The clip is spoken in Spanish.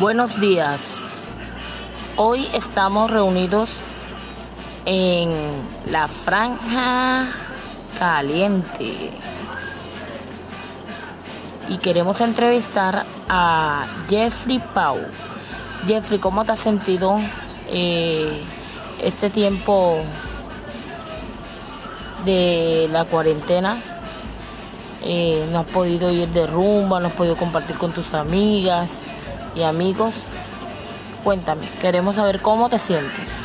Buenos días. Hoy estamos reunidos en la franja caliente y queremos entrevistar a Jeffrey Pau. Jeffrey, ¿cómo te has sentido eh, este tiempo de la cuarentena? Eh, no has podido ir de rumba, no has podido compartir con tus amigas y amigos. Cuéntame, queremos saber cómo te sientes.